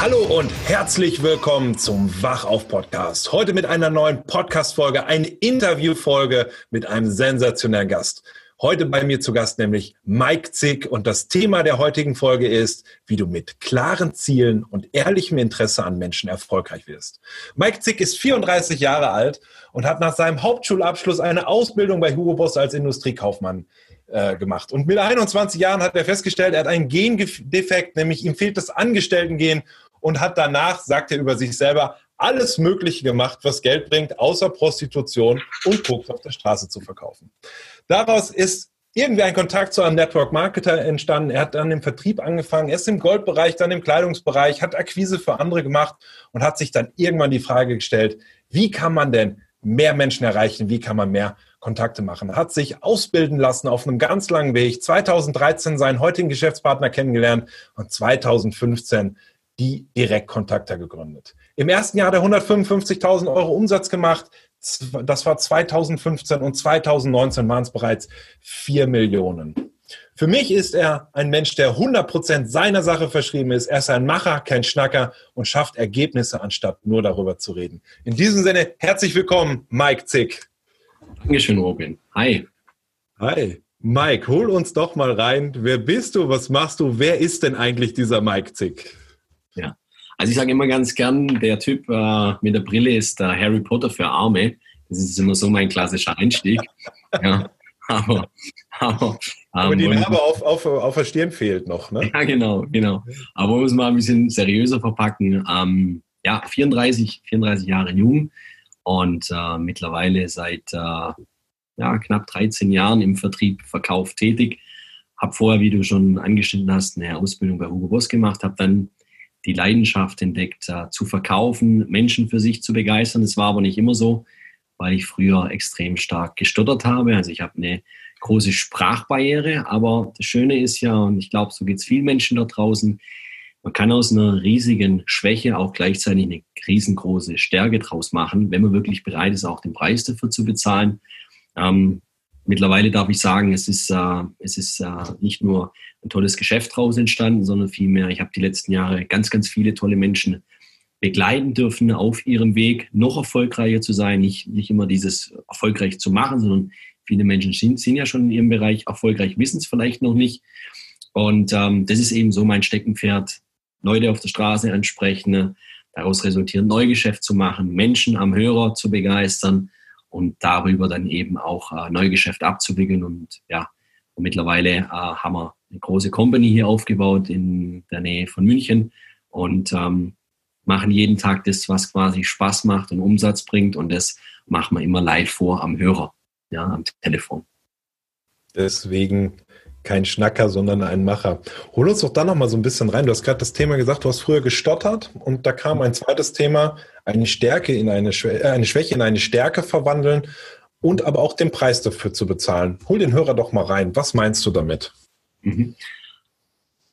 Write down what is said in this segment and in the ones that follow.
Hallo und herzlich willkommen zum Wachauf-Podcast. Heute mit einer neuen Podcast-Folge, eine Interview-Folge mit einem sensationellen Gast. Heute bei mir zu Gast nämlich Mike Zick und das Thema der heutigen Folge ist, wie du mit klaren Zielen und ehrlichem Interesse an Menschen erfolgreich wirst. Mike Zick ist 34 Jahre alt und hat nach seinem Hauptschulabschluss eine Ausbildung bei Hugo Boss als Industriekaufmann äh, gemacht. Und mit 21 Jahren hat er festgestellt, er hat einen Gendefekt, nämlich ihm fehlt das Angestellten-Gen und hat danach, sagt er über sich selber, alles Mögliche gemacht, was Geld bringt, außer Prostitution und Koks auf der Straße zu verkaufen. Daraus ist irgendwie ein Kontakt zu einem Network Marketer entstanden. Er hat dann im Vertrieb angefangen, erst im Goldbereich, dann im Kleidungsbereich, hat Akquise für andere gemacht und hat sich dann irgendwann die Frage gestellt, wie kann man denn mehr Menschen erreichen? Wie kann man mehr Kontakte machen? Hat sich ausbilden lassen auf einem ganz langen Weg. 2013 seinen heutigen Geschäftspartner kennengelernt und 2015 die Direktkontakter gegründet. Im ersten Jahr hat er 155.000 Euro Umsatz gemacht. Das war 2015 und 2019 waren es bereits 4 Millionen. Für mich ist er ein Mensch, der 100% seiner Sache verschrieben ist. Er ist ein Macher, kein Schnacker und schafft Ergebnisse, anstatt nur darüber zu reden. In diesem Sinne, herzlich willkommen, Mike Zick. Dankeschön, Robin. Hi. Hi. Mike, hol uns doch mal rein. Wer bist du? Was machst du? Wer ist denn eigentlich dieser Mike Zick? Also ich sage immer ganz gern, der Typ äh, mit der Brille ist der Harry Potter für Arme. Das ist immer so mein klassischer Einstieg. ja. Aber, aber, aber die Narbe auf, auf, auf der Stirn fehlt noch, ne? Ja, genau, genau. Aber um es mal ein bisschen seriöser verpacken, ähm, ja, 34, 34 Jahre jung und äh, mittlerweile seit äh, ja, knapp 13 Jahren im Vertrieb, Verkauf tätig. Habe vorher, wie du schon angeschnitten hast, eine Ausbildung bei Hugo Boss gemacht, habe dann die Leidenschaft entdeckt, äh, zu verkaufen, Menschen für sich zu begeistern. Das war aber nicht immer so, weil ich früher extrem stark gestottert habe. Also ich habe eine große Sprachbarriere, aber das Schöne ist ja, und ich glaube, so geht es vielen Menschen da draußen, man kann aus einer riesigen Schwäche auch gleichzeitig eine riesengroße Stärke draus machen, wenn man wirklich bereit ist, auch den Preis dafür zu bezahlen. Ähm, mittlerweile darf ich sagen, es ist, äh, es ist äh, nicht nur ein tolles Geschäft daraus entstanden, sondern vielmehr, ich habe die letzten Jahre ganz, ganz viele tolle Menschen begleiten dürfen auf ihrem Weg, noch erfolgreicher zu sein, nicht, nicht immer dieses erfolgreich zu machen, sondern viele Menschen sind, sind ja schon in ihrem Bereich erfolgreich, wissen es vielleicht noch nicht. Und ähm, das ist eben so mein Steckenpferd, Leute auf der Straße ansprechen, daraus resultierend Neugeschäft zu machen, Menschen am Hörer zu begeistern und darüber dann eben auch äh, Neugeschäft abzuwickeln. Und ja, und mittlerweile äh, haben wir eine große Company hier aufgebaut in der Nähe von München und ähm, machen jeden Tag das, was quasi Spaß macht und Umsatz bringt. Und das machen wir immer live vor am Hörer, ja, am Telefon. Deswegen kein Schnacker, sondern ein Macher. Hol uns doch da noch mal so ein bisschen rein. Du hast gerade das Thema gesagt, du hast früher gestottert und da kam ein zweites Thema, eine Stärke in eine, Schwä äh, eine Schwäche in eine Stärke verwandeln und aber auch den Preis dafür zu bezahlen. Hol den Hörer doch mal rein. Was meinst du damit? Mhm.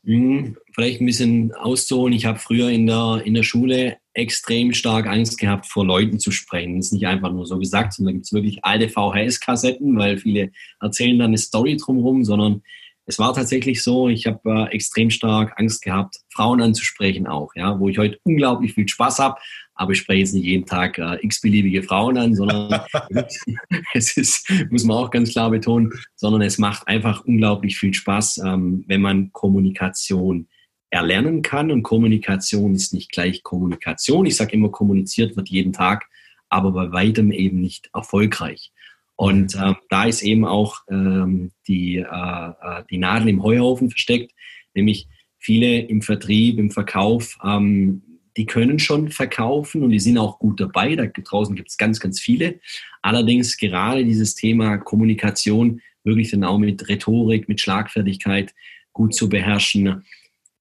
Mhm, vielleicht ein bisschen auszuholen. Ich habe früher in der, in der Schule extrem stark Angst gehabt, vor Leuten zu sprechen. Das ist nicht einfach nur so gesagt, sondern da gibt es wirklich alte VHS-Kassetten, weil viele erzählen dann eine Story drumherum, sondern es war tatsächlich so, ich habe äh, extrem stark Angst gehabt, Frauen anzusprechen auch, ja, wo ich heute unglaublich viel Spaß habe, aber ich spreche jetzt nicht jeden Tag äh, x-beliebige Frauen an, sondern es ist, muss man auch ganz klar betonen, sondern es macht einfach unglaublich viel Spaß, ähm, wenn man Kommunikation erlernen kann. Und Kommunikation ist nicht gleich Kommunikation. Ich sage immer, kommuniziert wird jeden Tag, aber bei weitem eben nicht erfolgreich. Und äh, da ist eben auch ähm, die, äh, äh, die Nadel im Heuhaufen versteckt, nämlich viele im Vertrieb, im Verkauf, ähm, die können schon verkaufen und die sind auch gut dabei. Da draußen gibt es ganz, ganz viele. Allerdings gerade dieses Thema Kommunikation wirklich dann auch mit Rhetorik, mit Schlagfertigkeit gut zu beherrschen,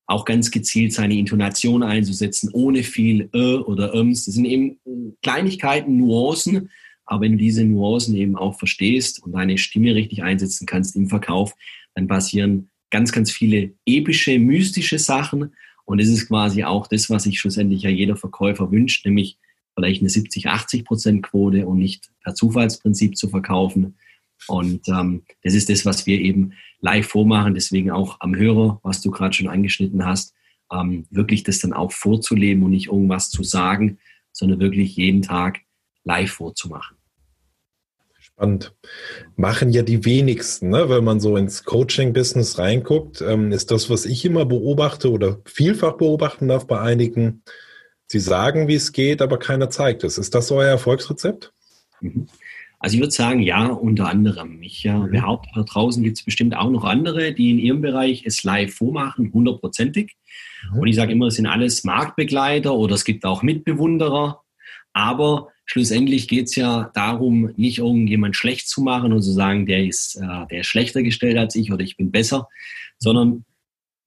auch ganz gezielt seine Intonation einzusetzen, ohne viel Ö oder Öms. Das sind eben Kleinigkeiten, Nuancen, aber wenn du diese Nuancen eben auch verstehst und deine Stimme richtig einsetzen kannst im Verkauf, dann passieren ganz, ganz viele epische, mystische Sachen. Und das ist quasi auch das, was sich schlussendlich ja jeder Verkäufer wünscht, nämlich vielleicht eine 70, 80 Prozent Quote und nicht per Zufallsprinzip zu verkaufen. Und ähm, das ist das, was wir eben live vormachen. Deswegen auch am Hörer, was du gerade schon angeschnitten hast, ähm, wirklich das dann auch vorzuleben und nicht irgendwas zu sagen, sondern wirklich jeden Tag live vorzumachen. Spannend. Machen ja die wenigsten, ne? wenn man so ins Coaching-Business reinguckt, ähm, ist das, was ich immer beobachte oder vielfach beobachten darf bei einigen. Sie sagen, wie es geht, aber keiner zeigt es. Ist das euer Erfolgsrezept? Mhm. Also ich würde sagen, ja, unter anderem. Ich äh, mhm. behaupte, da draußen gibt es bestimmt auch noch andere, die in ihrem Bereich es live vormachen, hundertprozentig. Mhm. Und ich sage immer, es sind alles Marktbegleiter oder es gibt auch Mitbewunderer. Aber schlussendlich geht es ja darum, nicht irgendjemand schlecht zu machen und zu sagen, der ist, äh, der ist schlechter gestellt als ich oder ich bin besser, sondern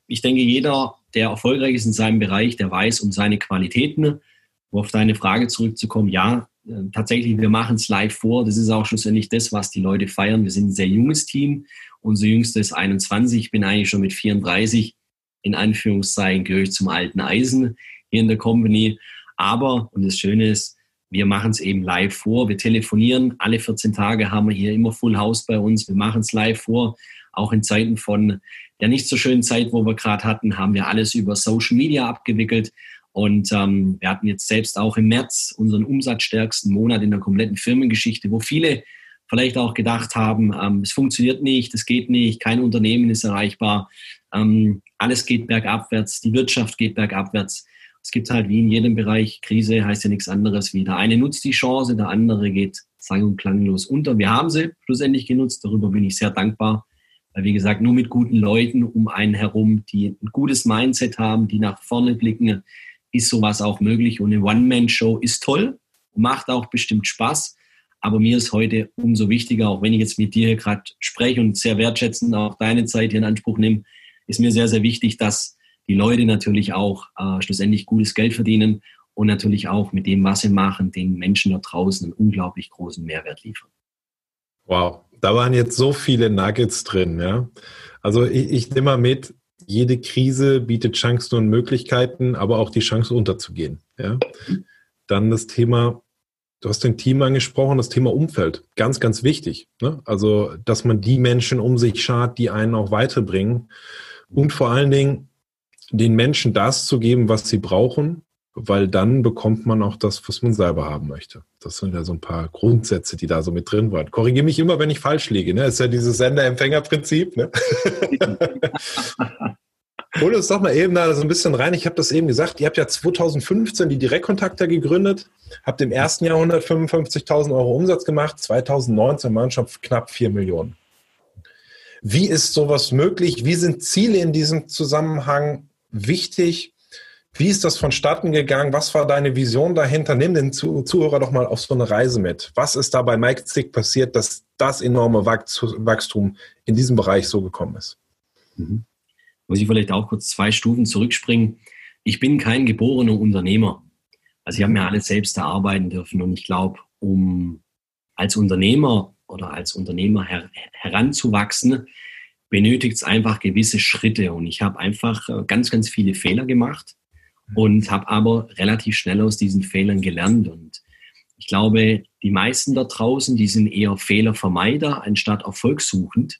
ich denke, jeder, der erfolgreich ist in seinem Bereich, der weiß um seine Qualitäten. Um auf deine Frage zurückzukommen, ja, äh, tatsächlich, wir machen es live vor. Das ist auch schlussendlich das, was die Leute feiern. Wir sind ein sehr junges Team. Unser jüngster ist 21. Ich bin eigentlich schon mit 34 in Anführungszeichen gehöre ich zum alten Eisen hier in der Company. Aber, und das Schöne ist, wir machen es eben live vor. Wir telefonieren. Alle 14 Tage haben wir hier immer Full House bei uns. Wir machen es live vor. Auch in Zeiten von der nicht so schönen Zeit, wo wir gerade hatten, haben wir alles über Social Media abgewickelt. Und ähm, wir hatten jetzt selbst auch im März unseren umsatzstärksten Monat in der kompletten Firmengeschichte, wo viele vielleicht auch gedacht haben, ähm, es funktioniert nicht, es geht nicht, kein Unternehmen ist erreichbar, ähm, alles geht bergabwärts, die Wirtschaft geht bergabwärts. Es gibt halt wie in jedem Bereich, Krise heißt ja nichts anderes wie der eine nutzt die Chance, der andere geht sang- und klanglos unter. Wir haben sie schlussendlich genutzt, darüber bin ich sehr dankbar. Weil wie gesagt, nur mit guten Leuten um einen herum, die ein gutes Mindset haben, die nach vorne blicken, ist sowas auch möglich. Und eine One-Man-Show ist toll, macht auch bestimmt Spaß. Aber mir ist heute umso wichtiger, auch wenn ich jetzt mit dir gerade spreche und sehr wertschätzend auch deine Zeit hier in Anspruch nehme, ist mir sehr, sehr wichtig, dass die Leute natürlich auch äh, schlussendlich gutes Geld verdienen und natürlich auch mit dem, was sie machen, den Menschen da draußen einen unglaublich großen Mehrwert liefern. Wow, da waren jetzt so viele Nuggets drin, ja. Also ich, ich nehme mal mit, jede Krise bietet Chancen und Möglichkeiten, aber auch die Chance unterzugehen. Ja? Dann das Thema, du hast den Team angesprochen, das Thema Umfeld. Ganz, ganz wichtig. Ne? Also, dass man die Menschen um sich schart, die einen auch weiterbringen. Und vor allen Dingen den Menschen das zu geben, was sie brauchen, weil dann bekommt man auch das, was man selber haben möchte. Das sind ja so ein paar Grundsätze, die da so mit drin waren. Korrigiere mich immer, wenn ich falsch liege. Ne? Das ist ja dieses Sender-Empfänger-Prinzip. Ne? Hol uns doch mal eben da so ein bisschen rein. Ich habe das eben gesagt. Ihr habt ja 2015 die Direktkontakte gegründet, habt im ersten Jahr 155.000 Euro Umsatz gemacht, 2019 waren schon knapp 4 Millionen. Wie ist sowas möglich? Wie sind Ziele in diesem Zusammenhang wichtig? Wie ist das vonstatten gegangen? Was war deine Vision dahinter? Nimm den Zuhörer doch mal auf so eine Reise mit. Was ist da bei Mike Zick passiert, dass das enorme Wachstum in diesem Bereich so gekommen ist? Mhm. Muss ich vielleicht auch kurz zwei Stufen zurückspringen. Ich bin kein geborener Unternehmer. Also ich habe mir alles selbst erarbeiten dürfen und ich glaube, um als Unternehmer oder als Unternehmer her heranzuwachsen, benötigt es einfach gewisse Schritte. Und ich habe einfach äh, ganz, ganz viele Fehler gemacht und habe aber relativ schnell aus diesen Fehlern gelernt. Und ich glaube, die meisten da draußen, die sind eher Fehlervermeider anstatt erfolgssuchend.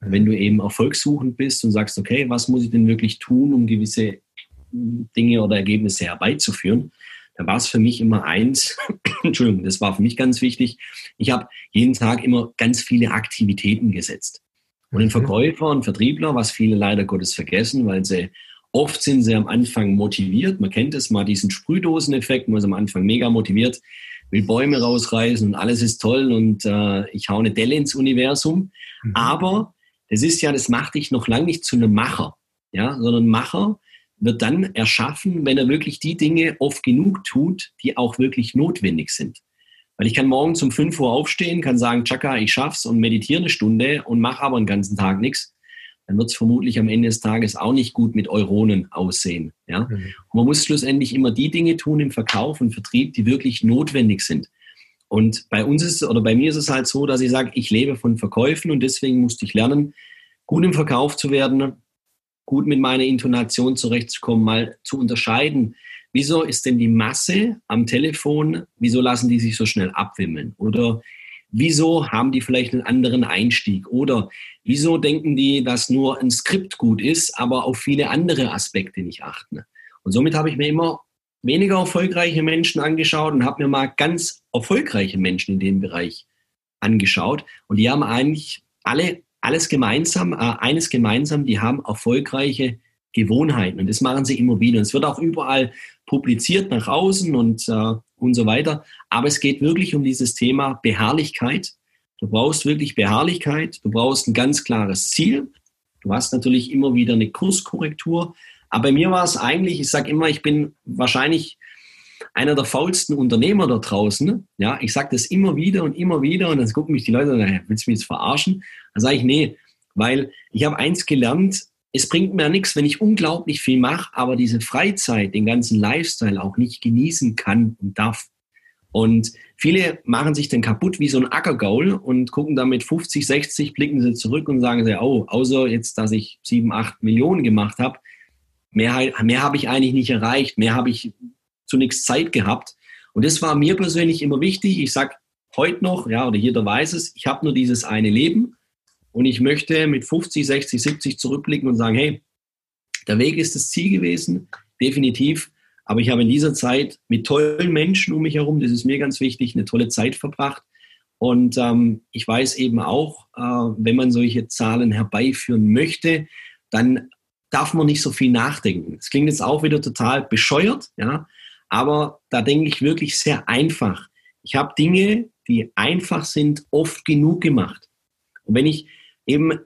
Wenn du eben erfolgssuchend bist und sagst, okay, was muss ich denn wirklich tun, um gewisse Dinge oder Ergebnisse herbeizuführen, dann war es für mich immer eins, Entschuldigung, das war für mich ganz wichtig, ich habe jeden Tag immer ganz viele Aktivitäten gesetzt. Und ein Verkäufer und Vertriebler, was viele leider Gottes vergessen, weil sie Oft sind sie am Anfang motiviert. Man kennt es mal, diesen Sprühdoseneffekt. Man ist am Anfang mega motiviert, will will Bäume rausreißen und alles ist toll und äh, ich hau eine Delle ins Universum. Mhm. Aber das ist ja, das macht dich noch lange nicht zu einem Macher, ja, sondern Macher wird dann erschaffen, wenn er wirklich die Dinge oft genug tut, die auch wirklich notwendig sind. Weil ich kann morgen um 5 Uhr aufstehen, kann sagen, Chaka, ich schaff's und meditiere eine Stunde und mache aber den ganzen Tag nichts. Dann wird es vermutlich am Ende des Tages auch nicht gut mit Euronen aussehen. Ja? Mhm. Und man muss schlussendlich immer die Dinge tun im Verkauf und Vertrieb, die wirklich notwendig sind. Und bei uns ist oder bei mir ist es halt so, dass ich sage, ich lebe von Verkäufen und deswegen musste ich lernen, gut im Verkauf zu werden, gut mit meiner Intonation zurechtzukommen, mal zu unterscheiden, wieso ist denn die Masse am Telefon, wieso lassen die sich so schnell abwimmeln? Oder wieso haben die vielleicht einen anderen Einstieg? Oder wieso denken die, dass nur ein Skript gut ist, aber auf viele andere Aspekte nicht achten? Und somit habe ich mir immer weniger erfolgreiche Menschen angeschaut und habe mir mal ganz erfolgreiche Menschen in dem Bereich angeschaut. Und die haben eigentlich alle alles gemeinsam, äh, eines gemeinsam, die haben erfolgreiche Gewohnheiten und das machen sie immer wieder. Und es wird auch überall publiziert nach außen und, äh, und so weiter. Aber es geht wirklich um dieses Thema Beharrlichkeit. Du brauchst wirklich Beharrlichkeit, du brauchst ein ganz klares Ziel. Du hast natürlich immer wieder eine Kurskorrektur. Aber bei mir war es eigentlich, ich sage immer, ich bin wahrscheinlich einer der faulsten Unternehmer da draußen. Ja, ich sage das immer wieder und immer wieder und dann gucken mich die Leute willst du mich jetzt verarschen? Dann sage ich, nee, weil ich habe eins gelernt, es bringt mir nichts, wenn ich unglaublich viel mache, aber diese Freizeit, den ganzen Lifestyle auch nicht genießen kann und darf. Und viele machen sich dann kaputt wie so ein Ackergaul und gucken damit 50, 60, blicken sie zurück und sagen sie, oh, außer jetzt, dass ich 7, 8 Millionen gemacht habe, mehr, mehr habe ich eigentlich nicht erreicht, mehr habe ich zunächst Zeit gehabt. Und das war mir persönlich immer wichtig. Ich sage heute noch, ja, oder jeder weiß es, ich habe nur dieses eine Leben und ich möchte mit 50, 60, 70 zurückblicken und sagen, hey, der Weg ist das Ziel gewesen, definitiv. Aber ich habe in dieser Zeit mit tollen Menschen um mich herum, das ist mir ganz wichtig, eine tolle Zeit verbracht. Und ähm, ich weiß eben auch, äh, wenn man solche Zahlen herbeiführen möchte, dann darf man nicht so viel nachdenken. Es klingt jetzt auch wieder total bescheuert, ja, aber da denke ich wirklich sehr einfach. Ich habe Dinge, die einfach sind, oft genug gemacht. Und wenn ich eben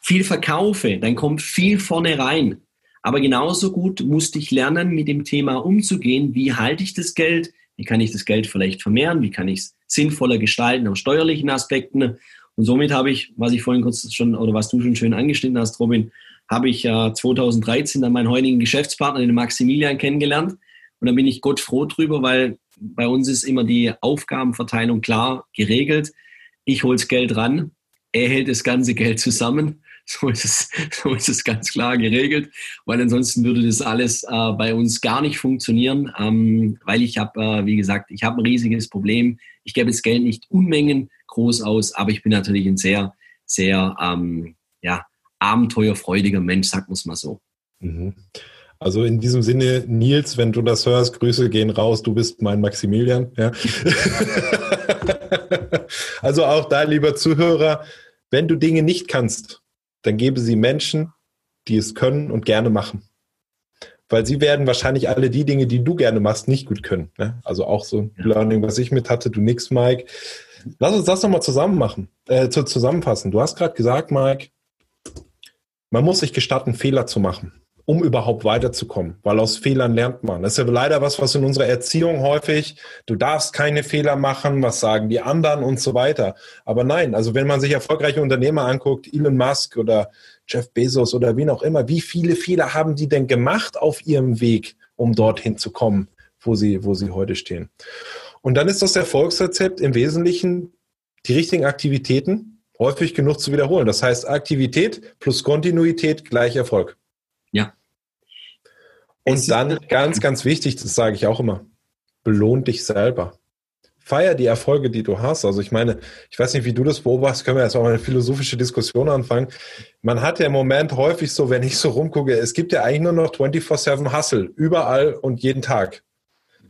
viel verkaufe, dann kommt viel vorne rein. Aber genauso gut musste ich lernen, mit dem Thema umzugehen. Wie halte ich das Geld? Wie kann ich das Geld vielleicht vermehren? Wie kann ich es sinnvoller gestalten aus steuerlichen Aspekten? Und somit habe ich, was ich vorhin kurz schon oder was du schon schön angeschnitten hast, Robin, habe ich äh, 2013 dann meinen heutigen Geschäftspartner, den Maximilian, kennengelernt. Und da bin ich Gott froh drüber, weil bei uns ist immer die Aufgabenverteilung klar geregelt. Ich hole das Geld ran, er hält das ganze Geld zusammen. So ist es, so ist es ganz klar geregelt, weil ansonsten würde das alles äh, bei uns gar nicht funktionieren, ähm, weil ich habe, äh, wie gesagt, ich habe ein riesiges Problem. Ich gebe das Geld nicht Unmengen groß aus, aber ich bin natürlich ein sehr, sehr ähm, ja, abenteuerfreudiger Mensch, sagt man es mal so. Mhm. Also in diesem Sinne, Nils, wenn du das hörst, Grüße gehen raus, du bist mein Maximilian. Ja. also auch da, lieber Zuhörer, wenn du Dinge nicht kannst, dann gebe sie Menschen, die es können und gerne machen. Weil sie werden wahrscheinlich alle die Dinge, die du gerne machst, nicht gut können. Ne? Also auch so ein ja. Learning, was ich mit hatte, du nix, Mike. Lass uns das nochmal zusammen machen, äh, zu, zusammenfassen. Du hast gerade gesagt, Mike, man muss sich gestatten, Fehler zu machen um überhaupt weiterzukommen, weil aus Fehlern lernt man. Das ist ja leider was, was in unserer Erziehung häufig, du darfst keine Fehler machen, was sagen die anderen und so weiter. Aber nein, also wenn man sich erfolgreiche Unternehmer anguckt, Elon Musk oder Jeff Bezos oder wen auch immer, wie viele Fehler haben die denn gemacht auf ihrem Weg, um dorthin zu kommen, wo sie, wo sie heute stehen? Und dann ist das Erfolgsrezept im Wesentlichen die richtigen Aktivitäten häufig genug zu wiederholen. Das heißt, Aktivität plus Kontinuität gleich Erfolg. Ja. Und dann ganz, ganz wichtig, das sage ich auch immer, belohn dich selber. Feier die Erfolge, die du hast. Also ich meine, ich weiß nicht, wie du das beobachtest, können wir jetzt auch mal eine philosophische Diskussion anfangen. Man hat ja im Moment häufig so, wenn ich so rumgucke, es gibt ja eigentlich nur noch 24-7 Hustle, überall und jeden Tag.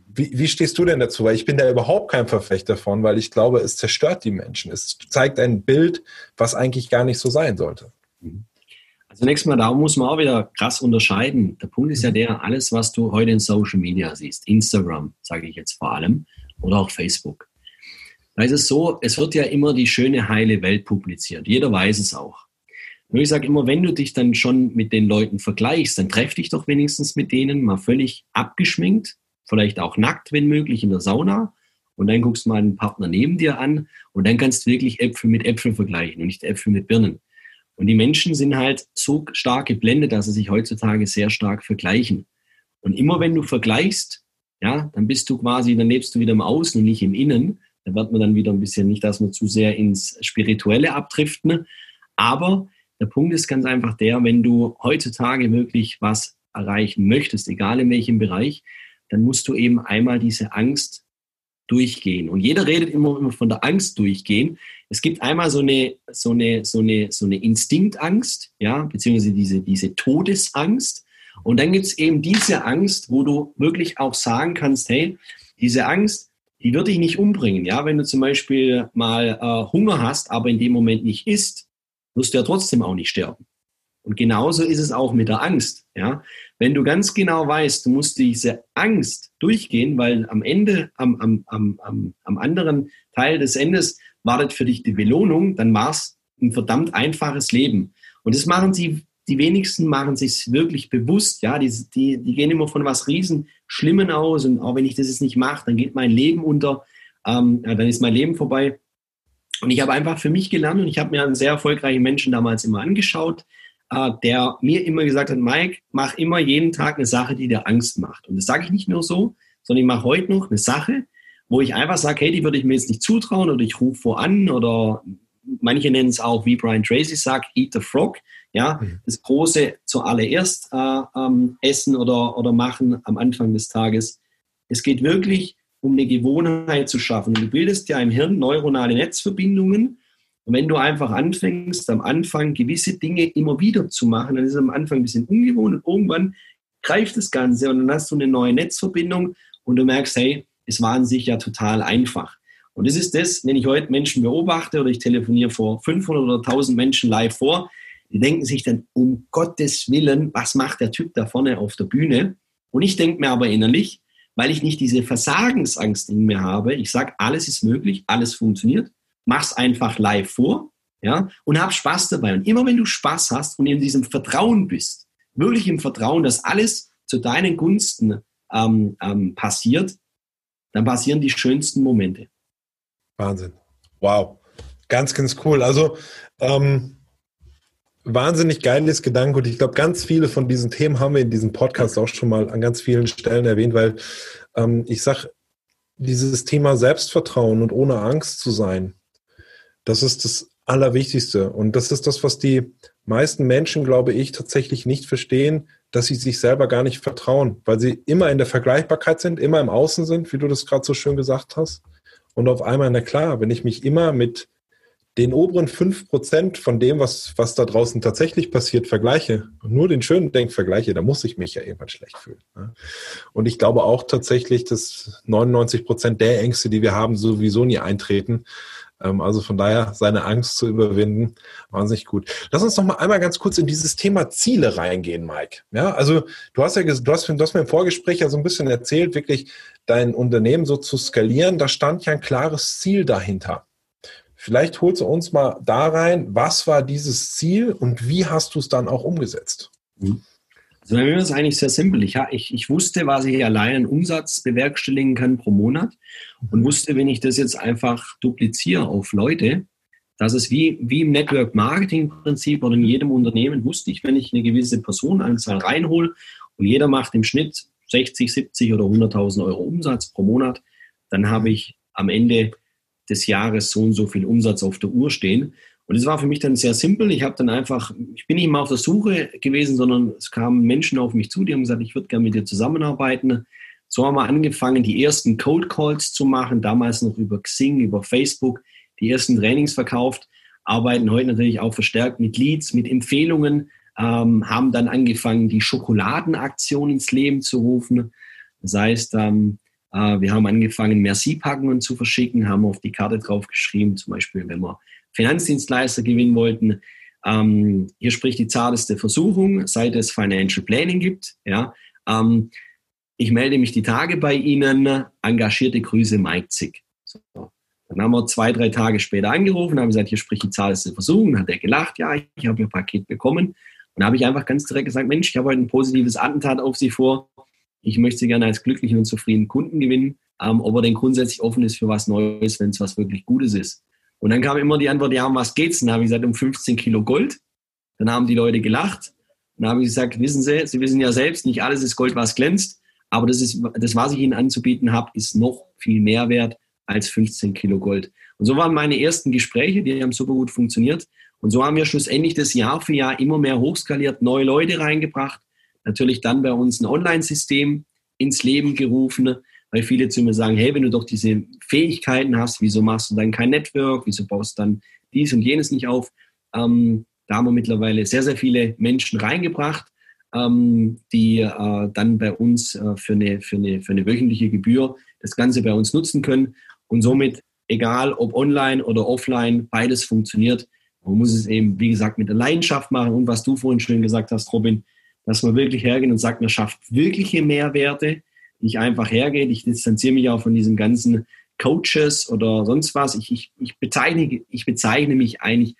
Wie, wie stehst du denn dazu? Weil ich bin da überhaupt kein Verfechter von, weil ich glaube, es zerstört die Menschen. Es zeigt ein Bild, was eigentlich gar nicht so sein sollte. Mhm. Zunächst mal, da muss man auch wieder krass unterscheiden. Der Punkt ist ja mhm. der, alles, was du heute in Social Media siehst, Instagram, sage ich jetzt vor allem, oder auch Facebook. Da ist es so, es wird ja immer die schöne, heile Welt publiziert. Jeder weiß es auch. Nur ich sage immer, wenn du dich dann schon mit den Leuten vergleichst, dann treff dich doch wenigstens mit denen mal völlig abgeschminkt, vielleicht auch nackt, wenn möglich, in der Sauna. Und dann guckst du mal einen Partner neben dir an und dann kannst du wirklich Äpfel mit Äpfel vergleichen und nicht Äpfel mit Birnen. Und die Menschen sind halt so stark geblendet, dass sie sich heutzutage sehr stark vergleichen. Und immer wenn du vergleichst, ja, dann bist du quasi, dann lebst du wieder im Außen und nicht im Innen. Da wird man dann wieder ein bisschen, nicht, dass man zu sehr ins Spirituelle abdriften. Aber der Punkt ist ganz einfach der, wenn du heutzutage wirklich was erreichen möchtest, egal in welchem Bereich, dann musst du eben einmal diese Angst durchgehen. Und jeder redet immer, immer von der Angst durchgehen. Es gibt einmal so eine, so eine, so eine, so eine Instinktangst, ja, beziehungsweise diese, diese Todesangst. Und dann gibt es eben diese Angst, wo du wirklich auch sagen kannst, hey, diese Angst, die wird dich nicht umbringen. Ja, wenn du zum Beispiel mal äh, Hunger hast, aber in dem Moment nicht isst, wirst du ja trotzdem auch nicht sterben. Und genauso ist es auch mit der Angst. Ja, wenn du ganz genau weißt, du musst diese Angst durchgehen, weil am Ende, am, am, am, am anderen Teil des Endes wartet für dich die Belohnung, dann war es ein verdammt einfaches Leben. Und das machen sie, die wenigsten machen sich wirklich bewusst. Ja, die, die, die gehen immer von was riesen Schlimmen aus. Und auch wenn ich das jetzt nicht mache, dann geht mein Leben unter, ähm, ja, dann ist mein Leben vorbei. Und ich habe einfach für mich gelernt und ich habe mir einen sehr erfolgreichen Menschen damals immer angeschaut, der mir immer gesagt hat, Mike, mach immer jeden Tag eine Sache, die dir Angst macht. Und das sage ich nicht nur so, sondern ich mache heute noch eine Sache, wo ich einfach sage, hey, die würde ich mir jetzt nicht zutrauen oder ich rufe vor an oder manche nennen es auch, wie Brian Tracy sagt, eat the frog. Ja, mhm. das große zuallererst äh, ähm, essen oder, oder machen am Anfang des Tages. Es geht wirklich um eine Gewohnheit zu schaffen. Und du bildest ja im Hirn neuronale Netzverbindungen und wenn du einfach anfängst, am Anfang gewisse Dinge immer wieder zu machen, dann ist es am Anfang ein bisschen ungewohnt und irgendwann greift das Ganze und dann hast du eine neue Netzverbindung und du merkst, hey, es war an sich ja total einfach. Und das ist das, wenn ich heute Menschen beobachte oder ich telefoniere vor 500 oder 1000 Menschen live vor, die denken sich dann, um Gottes Willen, was macht der Typ da vorne auf der Bühne? Und ich denke mir aber innerlich, weil ich nicht diese Versagensangst in mir habe, ich sage, alles ist möglich, alles funktioniert, mach's einfach live vor, ja, und hab Spaß dabei. Und immer wenn du Spaß hast und in diesem Vertrauen bist, wirklich im Vertrauen, dass alles zu deinen Gunsten ähm, ähm, passiert, dann passieren die schönsten Momente. Wahnsinn. Wow. Ganz, ganz cool. Also, ähm, wahnsinnig geiles Gedanke und ich glaube, ganz viele von diesen Themen haben wir in diesem Podcast auch schon mal an ganz vielen Stellen erwähnt, weil ähm, ich sage, dieses Thema Selbstvertrauen und ohne Angst zu sein, das ist das Allerwichtigste. Und das ist das, was die meisten Menschen, glaube ich, tatsächlich nicht verstehen, dass sie sich selber gar nicht vertrauen, weil sie immer in der Vergleichbarkeit sind, immer im Außen sind, wie du das gerade so schön gesagt hast. Und auf einmal, na klar, wenn ich mich immer mit den oberen fünf Prozent von dem, was, was da draußen tatsächlich passiert, vergleiche und nur den schönen Denk vergleiche, da muss ich mich ja irgendwann schlecht fühlen. Ne? Und ich glaube auch tatsächlich, dass 99 Prozent der Ängste, die wir haben, sowieso nie eintreten. Ähm, also von daher seine Angst zu überwinden, wahnsinnig gut. Lass uns noch mal einmal ganz kurz in dieses Thema Ziele reingehen, Mike. Ja, also du hast ja, du hast, du hast mir im Vorgespräch ja so ein bisschen erzählt, wirklich dein Unternehmen so zu skalieren. Da stand ja ein klares Ziel dahinter. Vielleicht holst du uns mal da rein, was war dieses Ziel und wie hast du es dann auch umgesetzt? Mhm. Also bei mir ist es eigentlich sehr simpel. Ich, ich, ich wusste, was ich allein an Umsatz bewerkstelligen kann pro Monat und wusste, wenn ich das jetzt einfach dupliziere auf Leute, dass es wie, wie im Network Marketing Prinzip oder in jedem Unternehmen wusste ich, wenn ich eine gewisse Personenanzahl reinhole und jeder macht im Schnitt 60, 70 oder 100.000 Euro Umsatz pro Monat, dann habe ich am Ende des Jahres so und so viel Umsatz auf der Uhr stehen. Und es war für mich dann sehr simpel. Ich habe dann einfach, ich bin nicht mal auf der Suche gewesen, sondern es kamen Menschen auf mich zu, die haben gesagt, ich würde gerne mit dir zusammenarbeiten. So haben wir angefangen, die ersten Code Calls zu machen, damals noch über Xing, über Facebook, die ersten Trainings verkauft, arbeiten heute natürlich auch verstärkt mit Leads, mit Empfehlungen, ähm, haben dann angefangen, die Schokoladenaktion ins Leben zu rufen. Das heißt, ähm, äh, wir haben angefangen, Merci-Packungen zu verschicken, haben auf die Karte draufgeschrieben, zum Beispiel, wenn wir Finanzdienstleister gewinnen wollten. Ähm, hier spricht die zarteste Versuchung, seit es Financial Planning gibt. Ja, ähm, ich melde mich die Tage bei Ihnen. Engagierte Grüße, Mike Zick. So. Dann haben wir zwei, drei Tage später angerufen, haben gesagt, hier spricht die Zahl zu versuchen. Dann hat er gelacht, ja, ich habe Ihr Paket bekommen. Und dann habe ich einfach ganz direkt gesagt, Mensch, ich habe heute ein positives Attentat auf Sie vor. Ich möchte Sie gerne als glücklichen und zufriedenen Kunden gewinnen, ähm, ob er denn grundsätzlich offen ist für was Neues, wenn es was wirklich Gutes ist. Und dann kam immer die Antwort, ja, um was geht's? Dann habe ich gesagt, um 15 Kilo Gold. Dann haben die Leute gelacht. Dann habe ich gesagt, wissen Sie, Sie wissen ja selbst, nicht alles ist Gold, was glänzt. Aber das, ist, das was ich Ihnen anzubieten habe, ist noch viel mehr wert als 15 Kilo Gold. Und so waren meine ersten Gespräche, die haben super gut funktioniert. Und so haben wir schlussendlich das Jahr für Jahr immer mehr hochskaliert, neue Leute reingebracht. Natürlich dann bei uns ein Online-System ins Leben gerufen, weil viele zu mir sagen, hey, wenn du doch diese Fähigkeiten hast, wieso machst du dann kein Network, wieso baust du dann dies und jenes nicht auf? Ähm, da haben wir mittlerweile sehr, sehr viele Menschen reingebracht, ähm, die äh, dann bei uns äh, für, eine, für, eine, für eine wöchentliche Gebühr das Ganze bei uns nutzen können. Und somit, egal ob online oder offline, beides funktioniert. Man muss es eben, wie gesagt, mit der Leidenschaft machen und was du vorhin schön gesagt hast, Robin, dass man wirklich hergeht und sagt, man schafft wirkliche Mehrwerte, nicht einfach hergeht. Ich distanziere mich auch von diesen ganzen Coaches oder sonst was. Ich, ich, ich, bezeichne, ich bezeichne mich eigentlich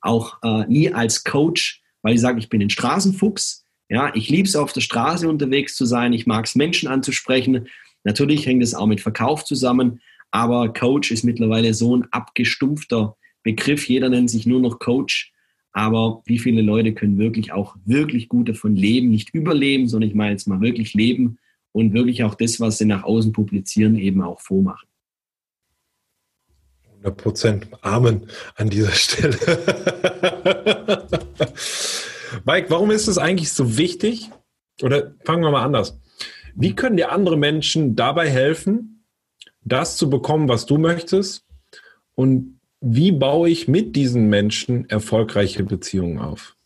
auch äh, nie als Coach, weil ich sage, ich bin ein Straßenfuchs. Ja, ich liebe es, auf der Straße unterwegs zu sein. Ich mag es, Menschen anzusprechen. Natürlich hängt es auch mit Verkauf zusammen, aber Coach ist mittlerweile so ein abgestumpfter Begriff. Jeder nennt sich nur noch Coach. Aber wie viele Leute können wirklich auch wirklich gut davon leben, nicht überleben, sondern ich meine jetzt mal wirklich leben und wirklich auch das, was sie nach außen publizieren, eben auch vormachen. 100 Prozent Amen an dieser Stelle. Mike, warum ist es eigentlich so wichtig? Oder fangen wir mal anders. Wie können dir andere Menschen dabei helfen, das zu bekommen, was du möchtest? Und wie baue ich mit diesen Menschen erfolgreiche Beziehungen auf?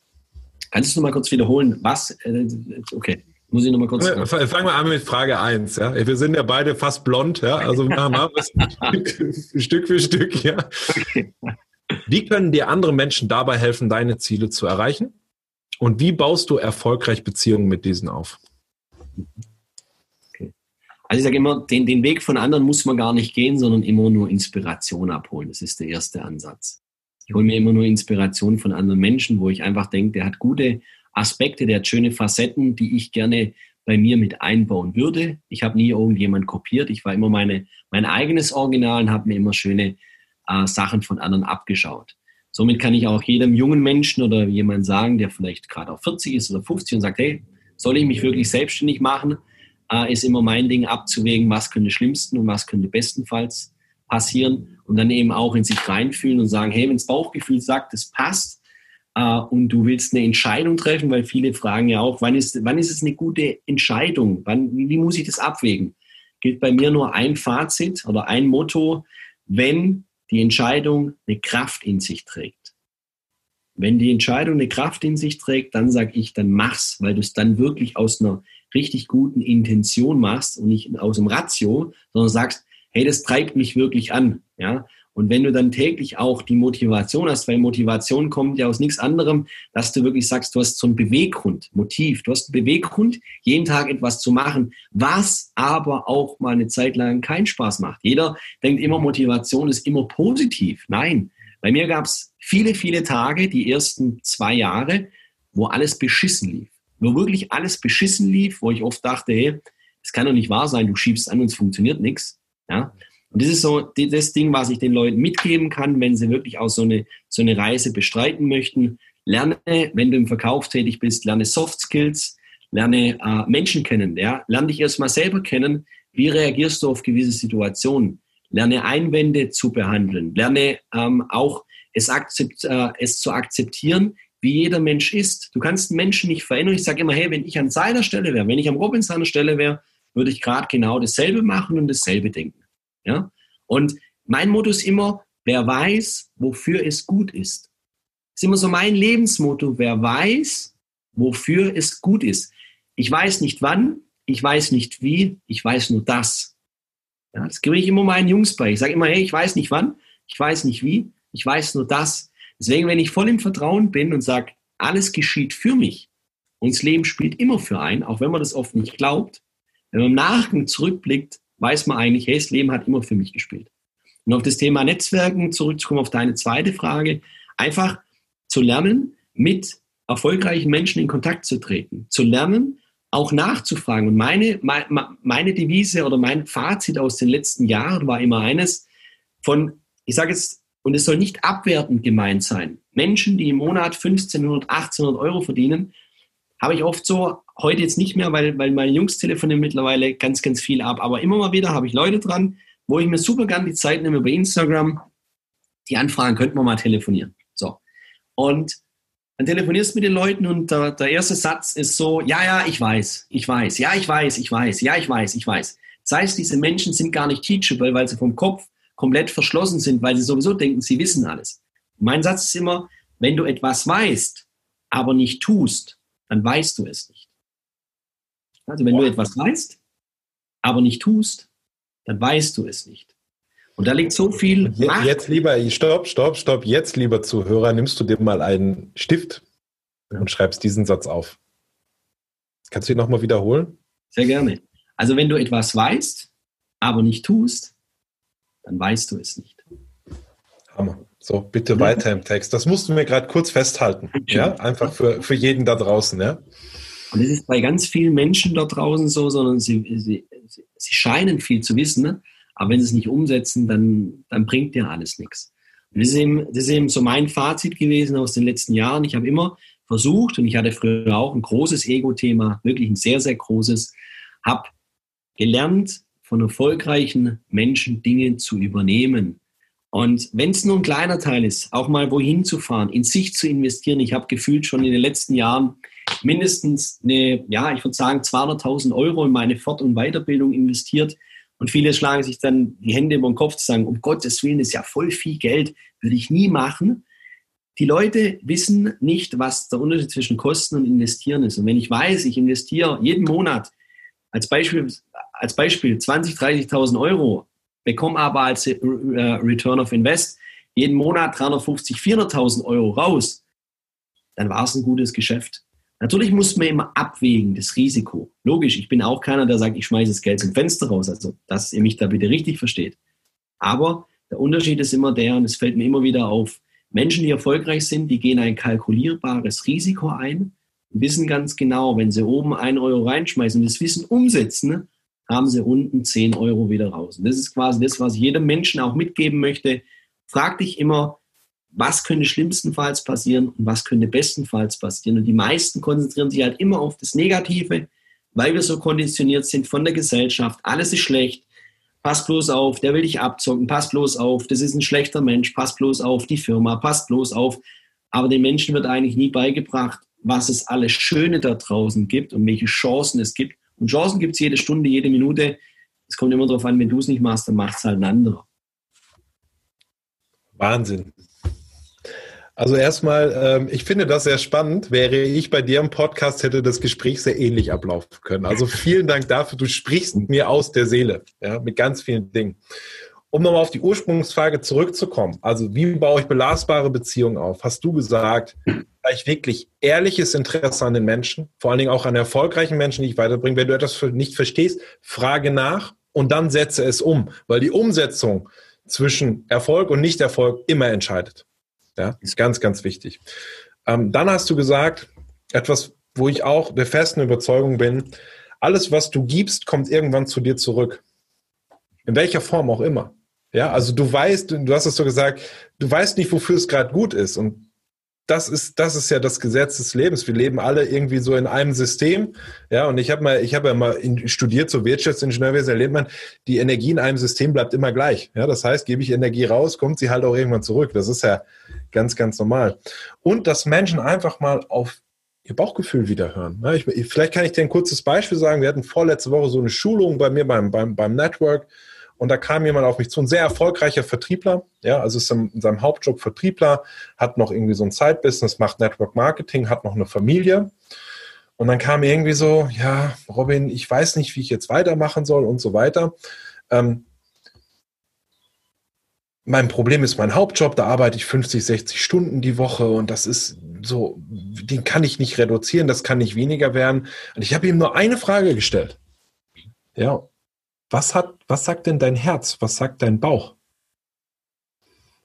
Kannst du noch mal kurz wiederholen, was? Äh, okay. Muss ich nochmal kurz. Fangen wir an mit Frage 1. Ja? Wir sind ja beide fast blond, ja? also machen wir es Stück für Stück. Ja? Okay. Wie können dir andere Menschen dabei helfen, deine Ziele zu erreichen? Und wie baust du erfolgreich Beziehungen mit diesen auf? Okay. Also ich sage immer, den, den Weg von anderen muss man gar nicht gehen, sondern immer nur Inspiration abholen. Das ist der erste Ansatz. Ich hole mir immer nur Inspiration von anderen Menschen, wo ich einfach denke, der hat gute Aspekte, der hat schöne Facetten, die ich gerne bei mir mit einbauen würde. Ich habe nie irgendjemand kopiert. Ich war immer meine, mein eigenes Original und habe mir immer schöne äh, Sachen von anderen abgeschaut. Somit kann ich auch jedem jungen Menschen oder jemand sagen, der vielleicht gerade auf 40 ist oder 50 und sagt, hey, soll ich mich wirklich selbstständig machen? Äh, ist immer mein Ding abzuwägen, was könnte schlimmsten und was könnte bestenfalls passieren und dann eben auch in sich reinfühlen und sagen, hey, wenn das Bauchgefühl sagt, das passt, äh, und du willst eine Entscheidung treffen, weil viele fragen ja auch, wann ist, wann ist es eine gute Entscheidung? Wann, wie muss ich das abwägen? Gilt bei mir nur ein Fazit oder ein Motto, wenn die Entscheidung eine Kraft in sich trägt. Wenn die Entscheidung eine Kraft in sich trägt, dann sage ich, dann mach's, weil du es dann wirklich aus einer richtig guten Intention machst und nicht aus dem Ratio, sondern sagst, hey, das treibt mich wirklich an. Ja? Und wenn du dann täglich auch die Motivation hast, weil Motivation kommt ja aus nichts anderem, dass du wirklich sagst, du hast so einen Beweggrund, Motiv, du hast einen Beweggrund, jeden Tag etwas zu machen, was aber auch mal eine Zeit lang keinen Spaß macht. Jeder denkt immer, Motivation ist immer positiv. Nein, bei mir gab es viele, viele Tage, die ersten zwei Jahre, wo alles beschissen lief. Wo wirklich alles beschissen lief, wo ich oft dachte, hey, das kann doch nicht wahr sein, du schiebst an und es funktioniert nichts. Ja? Und das ist so das Ding, was ich den Leuten mitgeben kann, wenn sie wirklich auch so eine, so eine Reise bestreiten möchten. Lerne, wenn du im Verkauf tätig bist, lerne Soft Skills, lerne äh, Menschen kennen. Ja? Lerne dich erstmal selber kennen. Wie reagierst du auf gewisse Situationen? Lerne Einwände zu behandeln. Lerne ähm, auch es, akzept, äh, es zu akzeptieren, wie jeder Mensch ist. Du kannst Menschen nicht verändern. Ich sage immer, hey, wenn ich an seiner Stelle wäre, wenn ich am Robin seiner Stelle wäre, würde ich gerade genau dasselbe machen und dasselbe denken. Ja? Und mein Motto ist immer, wer weiß, wofür es gut ist. Das ist immer so mein Lebensmotto, wer weiß, wofür es gut ist. Ich weiß nicht wann, ich weiß nicht wie, ich weiß nur das. Ja, das gebe ich immer meinen Jungs bei. Ich sage immer, hey, ich weiß nicht wann, ich weiß nicht wie, ich weiß nur das. Deswegen, wenn ich voll im Vertrauen bin und sage, alles geschieht für mich und das Leben spielt immer für einen, auch wenn man das oft nicht glaubt, Wenn man im Nachgang zurückblickt, weiß man eigentlich, hey, das Leben hat immer für mich gespielt. Und auf das Thema Netzwerken zurückzukommen, auf deine zweite Frage, einfach zu lernen, mit erfolgreichen Menschen in Kontakt zu treten, zu lernen, auch nachzufragen. Und meine, meine Devise oder mein Fazit aus den letzten Jahren war immer eines von, ich sage jetzt, und es soll nicht abwertend gemeint sein. Menschen, die im Monat 1500, 1800 Euro verdienen, habe ich oft so, heute jetzt nicht mehr, weil, weil meine Jungs telefonieren mittlerweile ganz, ganz viel ab. Aber immer mal wieder habe ich Leute dran, wo ich mir super gern die Zeit nehme bei Instagram, die anfragen, könnten wir mal telefonieren. So. Und dann telefonierst du mit den Leuten und der, der erste Satz ist so, ja, ja, ich weiß, ich weiß, ja, ich weiß, ich weiß, ja, ich weiß, ich weiß. Das heißt, diese Menschen sind gar nicht teachable, weil sie vom Kopf komplett verschlossen sind, weil sie sowieso denken, sie wissen alles. Mein Satz ist immer, wenn du etwas weißt, aber nicht tust, dann weißt du es nicht. Also wenn Boah. du etwas weißt, aber nicht tust, dann weißt du es nicht. Und da liegt so viel. Macht. Jetzt lieber, stopp, stopp, stopp. Jetzt, lieber Zuhörer, nimmst du dir mal einen Stift und schreibst diesen Satz auf. Kannst du ihn nochmal wiederholen? Sehr gerne. Also, wenn du etwas weißt, aber nicht tust, dann weißt du es nicht. So, bitte weiter im Text. Das musst du mir gerade kurz festhalten. Ja, einfach für, für jeden da draußen, ja. Und es ist bei ganz vielen Menschen da draußen so, sondern sie, sie, sie scheinen viel zu wissen, ne? aber wenn sie es nicht umsetzen, dann, dann bringt dir alles nichts. Und das ist, eben, das ist eben so mein Fazit gewesen aus den letzten Jahren. Ich habe immer versucht, und ich hatte früher auch ein großes Ego-Thema, wirklich ein sehr, sehr großes, habe gelernt, von erfolgreichen Menschen Dinge zu übernehmen. Und wenn es nur ein kleiner Teil ist, auch mal wohin zu fahren, in sich zu investieren. Ich habe gefühlt schon in den letzten Jahren mindestens eine, ja, ich würde sagen 200.000 Euro in meine Fort- und Weiterbildung investiert. Und viele schlagen sich dann die Hände über den Kopf zu sagen, um Gottes Willen, ist ja voll viel Geld, würde ich nie machen. Die Leute wissen nicht, was der Unterschied zwischen Kosten und Investieren ist. Und wenn ich weiß, ich investiere jeden Monat als Beispiel, als Beispiel 20, 30.000 Euro, bekomme aber als äh, Return of Invest jeden Monat 350, 400.000 Euro raus, dann war es ein gutes Geschäft. Natürlich muss man immer abwägen, das Risiko. Logisch, ich bin auch keiner, der sagt, ich schmeiße das Geld zum Fenster raus. Also, dass ihr mich da bitte richtig versteht. Aber der Unterschied ist immer der, und es fällt mir immer wieder auf, Menschen, die erfolgreich sind, die gehen ein kalkulierbares Risiko ein, wissen ganz genau, wenn sie oben ein Euro reinschmeißen und das Wissen umsetzen, haben sie unten zehn Euro wieder raus. Und das ist quasi das, was ich jedem Menschen auch mitgeben möchte. Frag dich immer, was könnte schlimmstenfalls passieren und was könnte bestenfalls passieren. Und die meisten konzentrieren sich halt immer auf das Negative, weil wir so konditioniert sind von der Gesellschaft. Alles ist schlecht. Pass bloß auf, der will dich abzocken. Pass bloß auf, das ist ein schlechter Mensch. Pass bloß auf, die Firma. Pass bloß auf. Aber den Menschen wird eigentlich nie beigebracht, was es alles Schöne da draußen gibt und welche Chancen es gibt. Und Chancen gibt es jede Stunde, jede Minute. Es kommt immer darauf an, wenn du es nicht machst, dann macht es halt ein anderer. Wahnsinn. Also erstmal, ähm, ich finde das sehr spannend. Wäre ich bei dir im Podcast, hätte das Gespräch sehr ähnlich ablaufen können. Also vielen Dank dafür. Du sprichst mir aus der Seele, ja, mit ganz vielen Dingen. Um nochmal auf die Ursprungsfrage zurückzukommen. Also wie baue ich belastbare Beziehungen auf? Hast du gesagt, vielleicht wirklich ehrliches Interesse an den Menschen, vor allen Dingen auch an erfolgreichen Menschen, die ich weiterbringe. Wenn du etwas nicht verstehst, frage nach und dann setze es um, weil die Umsetzung zwischen Erfolg und Nichterfolg immer entscheidet. Ja, ist ganz, ganz wichtig. Ähm, dann hast du gesagt, etwas, wo ich auch der festen Überzeugung bin, alles, was du gibst, kommt irgendwann zu dir zurück. In welcher Form auch immer. Ja, also du weißt, du hast es so gesagt, du weißt nicht, wofür es gerade gut ist. Und das ist, das ist ja das Gesetz des Lebens. Wir leben alle irgendwie so in einem System. Ja, und ich habe mal, ich habe ja mal studiert, so Wirtschaftsingenieurwesen, erlebt man, die Energie in einem System bleibt immer gleich. Ja, das heißt, gebe ich Energie raus, kommt sie halt auch irgendwann zurück. Das ist ja ganz, ganz normal. Und dass Menschen einfach mal auf ihr Bauchgefühl wieder hören. Ja, ich, vielleicht kann ich dir ein kurzes Beispiel sagen. Wir hatten vorletzte Woche so eine Schulung bei mir beim, beim, beim Network. Und da kam jemand auf mich zu, ein sehr erfolgreicher Vertriebler, ja, also ist in seinem Hauptjob Vertriebler, hat noch irgendwie so ein Side-Business, macht Network Marketing, hat noch eine Familie. Und dann kam irgendwie so, ja, Robin, ich weiß nicht, wie ich jetzt weitermachen soll und so weiter. Ähm, mein Problem ist mein Hauptjob, da arbeite ich 50, 60 Stunden die Woche und das ist so, den kann ich nicht reduzieren, das kann nicht weniger werden. Und ich habe ihm nur eine Frage gestellt. Ja. Was hat, was sagt denn dein Herz? Was sagt dein Bauch?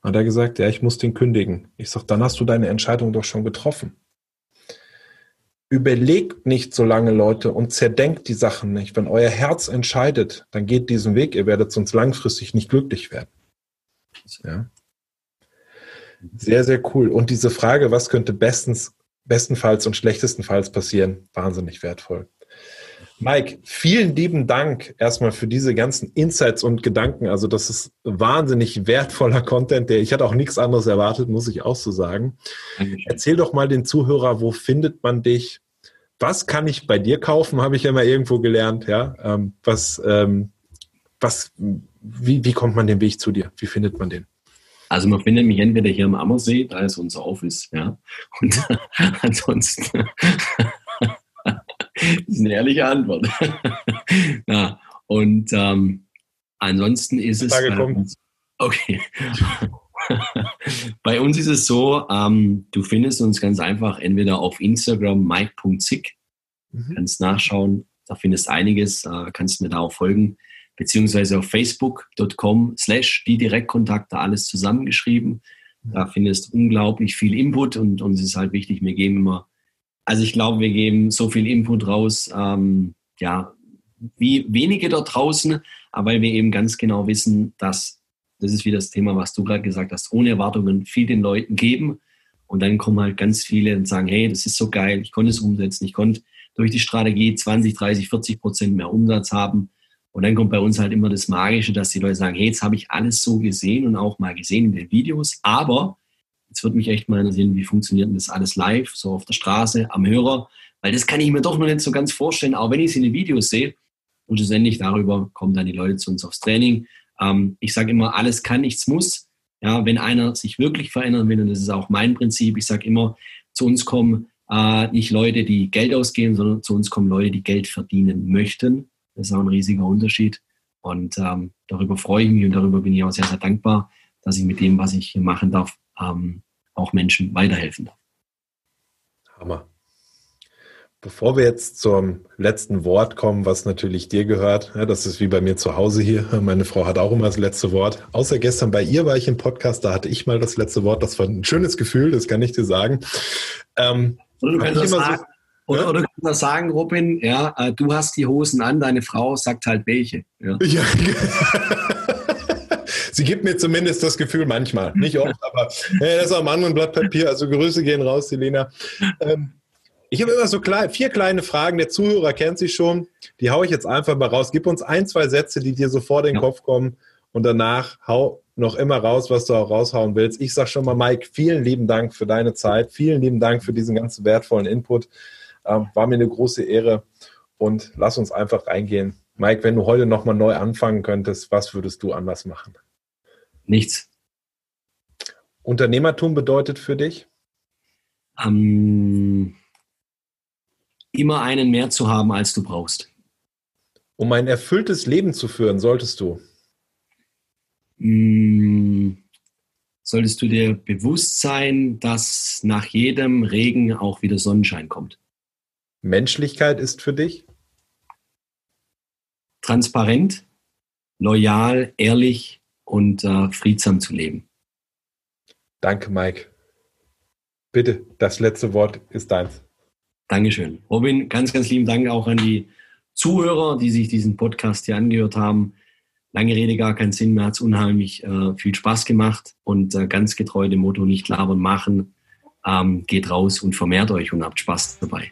Hat er gesagt, ja, ich muss den kündigen. Ich sag, dann hast du deine Entscheidung doch schon getroffen. Überlegt nicht so lange, Leute, und zerdenkt die Sachen nicht. Wenn euer Herz entscheidet, dann geht diesen Weg. Ihr werdet sonst langfristig nicht glücklich werden. Ja. Sehr, sehr cool. Und diese Frage, was könnte bestens, bestenfalls und schlechtestenfalls passieren, wahnsinnig wertvoll. Mike, vielen lieben Dank erstmal für diese ganzen Insights und Gedanken. Also das ist wahnsinnig wertvoller Content, der ich hatte auch nichts anderes erwartet, muss ich auch so sagen. Erzähl doch mal den Zuhörer, wo findet man dich? Was kann ich bei dir kaufen? Habe ich ja mal irgendwo gelernt. Ja, ähm, was, ähm, was, wie, wie kommt man den Weg zu dir? Wie findet man den? Also man findet mich entweder hier am Ammersee, da ist unser Office, ja. Und ansonsten das ist eine ehrliche Antwort. ja, und ähm, ansonsten ist es. Äh, okay. Bei uns ist es so, ähm, du findest uns ganz einfach entweder auf Instagram mike.zick, mhm. kannst nachschauen, da findest einiges, äh, kannst mir da auch folgen, beziehungsweise auf facebook.com slash die Direktkontakte, alles zusammengeschrieben. Mhm. Da findest unglaublich viel Input und uns ist halt wichtig, wir geben immer also ich glaube, wir geben so viel Input raus, ähm, ja, wie wenige dort draußen, aber weil wir eben ganz genau wissen, dass, das ist wie das Thema, was du gerade gesagt hast, ohne Erwartungen viel den Leuten geben. Und dann kommen halt ganz viele und sagen, hey, das ist so geil, ich konnte es umsetzen, ich konnte durch die Strategie 20, 30, 40 Prozent mehr Umsatz haben. Und dann kommt bei uns halt immer das Magische, dass die Leute sagen, hey, jetzt habe ich alles so gesehen und auch mal gesehen in den Videos, aber Jetzt würde mich echt mal interessieren, wie funktioniert denn das alles live, so auf der Straße, am Hörer, weil das kann ich mir doch noch nicht so ganz vorstellen, auch wenn ich es in den Videos sehe. Und schlussendlich darüber kommen dann die Leute zu uns aufs Training. Ähm, ich sage immer, alles kann, nichts muss. Ja, wenn einer sich wirklich verändern will, und das ist auch mein Prinzip, ich sage immer, zu uns kommen äh, nicht Leute, die Geld ausgeben, sondern zu uns kommen Leute, die Geld verdienen möchten. Das ist auch ein riesiger Unterschied. Und ähm, darüber freue ich mich und darüber bin ich auch sehr, sehr dankbar, dass ich mit dem, was ich hier machen darf, ähm, auch Menschen weiterhelfen darf. Hammer. Bevor wir jetzt zum letzten Wort kommen, was natürlich dir gehört, ja, das ist wie bei mir zu Hause hier. Meine Frau hat auch immer das letzte Wort. Außer gestern bei ihr war ich im Podcast, da hatte ich mal das letzte Wort. Das war ein schönes Gefühl, das kann ich dir sagen. Ähm, oder du kannst sagen, so, oder, ja? oder du kannst sagen, Robin, ja, äh, du hast die Hosen an, deine Frau sagt halt welche. Ja. ja. Sie gibt mir zumindest das Gefühl manchmal, nicht oft, aber äh, das ist auch am anderen Blatt Papier. Also Grüße gehen raus, Selena. Ähm, ich habe immer so klein, vier kleine Fragen. Der Zuhörer kennt sie schon. Die haue ich jetzt einfach mal raus. Gib uns ein, zwei Sätze, die dir sofort in den ja. Kopf kommen. Und danach hau noch immer raus, was du auch raushauen willst. Ich sage schon mal, Mike, vielen lieben Dank für deine Zeit. Vielen lieben Dank für diesen ganzen wertvollen Input. Ähm, war mir eine große Ehre. Und lass uns einfach reingehen. Mike, wenn du heute nochmal neu anfangen könntest, was würdest du anders machen? Nichts. Unternehmertum bedeutet für dich? Ähm, immer einen mehr zu haben, als du brauchst. Um ein erfülltes Leben zu führen, solltest du? Mm, solltest du dir bewusst sein, dass nach jedem Regen auch wieder Sonnenschein kommt. Menschlichkeit ist für dich? Transparent, loyal, ehrlich, und äh, friedsam zu leben. Danke, Mike. Bitte, das letzte Wort ist deins. Dankeschön. Robin, ganz, ganz lieben Dank auch an die Zuhörer, die sich diesen Podcast hier angehört haben. Lange Rede, gar keinen Sinn mehr, hat es unheimlich äh, viel Spaß gemacht und äh, ganz getreu dem Motto nicht labern, machen. Ähm, geht raus und vermehrt euch und habt Spaß dabei.